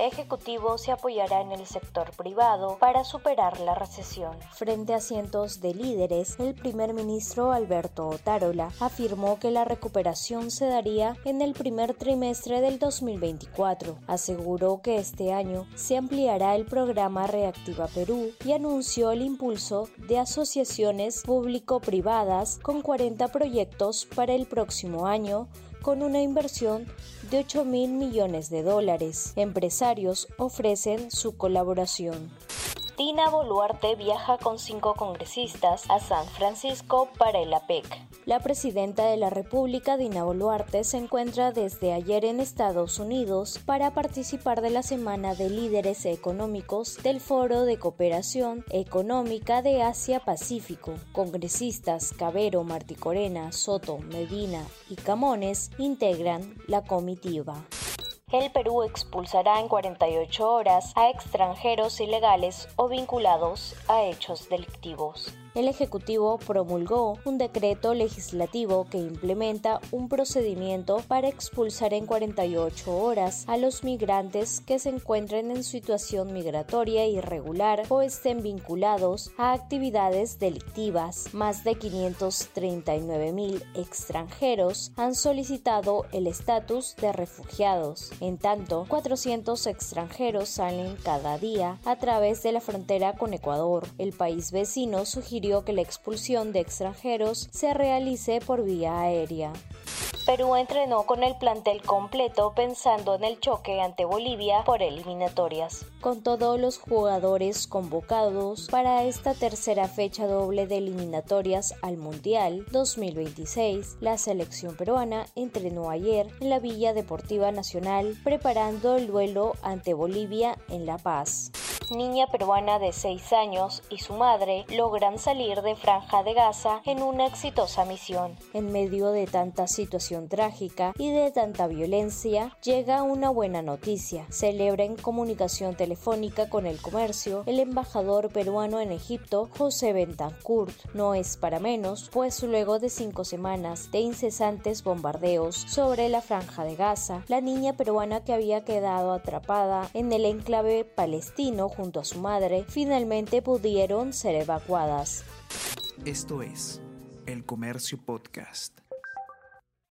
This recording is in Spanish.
Ejecutivo se apoyará en el sector privado para superar la recesión. Frente a cientos de líderes, el primer ministro Alberto Otárola afirmó que la recuperación se daría en el primer trimestre del 2024. Aseguró que este año se ampliará el programa Reactiva Perú y anunció el impulso de asociaciones público-privadas con 40 proyectos para el próximo año con una inversión de 8 mil millones de dólares. Empresarios ofrecen su colaboración. Dina Boluarte viaja con cinco congresistas a San Francisco para el APEC. La presidenta de la República, Dina Boluarte, se encuentra desde ayer en Estados Unidos para participar de la Semana de Líderes Económicos del Foro de Cooperación Económica de Asia-Pacífico. Congresistas Cabero, Marticorena, Soto, Medina y Camones integran la comitiva el Perú expulsará en 48 horas a extranjeros ilegales o vinculados a hechos delictivos el Ejecutivo promulgó un decreto legislativo que implementa un procedimiento para expulsar en 48 horas a los migrantes que se encuentren en situación migratoria irregular o estén vinculados a actividades delictivas. Más de 539 mil extranjeros han solicitado el estatus de refugiados. En tanto, 400 extranjeros salen cada día a través de la frontera con Ecuador. El país vecino sugirió que la expulsión de extranjeros se realice por vía aérea. Perú entrenó con el plantel completo pensando en el choque ante Bolivia por eliminatorias. Con todos los jugadores convocados para esta tercera fecha doble de eliminatorias al Mundial 2026, la selección peruana entrenó ayer en la Villa Deportiva Nacional preparando el duelo ante Bolivia en La Paz niña peruana de 6 años y su madre logran salir de Franja de Gaza en una exitosa misión. En medio de tanta situación trágica y de tanta violencia, llega una buena noticia. Celebra en comunicación telefónica con el comercio el embajador peruano en Egipto, José Bentancourt. No es para menos, pues luego de cinco semanas de incesantes bombardeos sobre la Franja de Gaza, la niña peruana que había quedado atrapada en el enclave palestino junto a su madre finalmente pudieron ser evacuadas. Esto es El Comercio Podcast.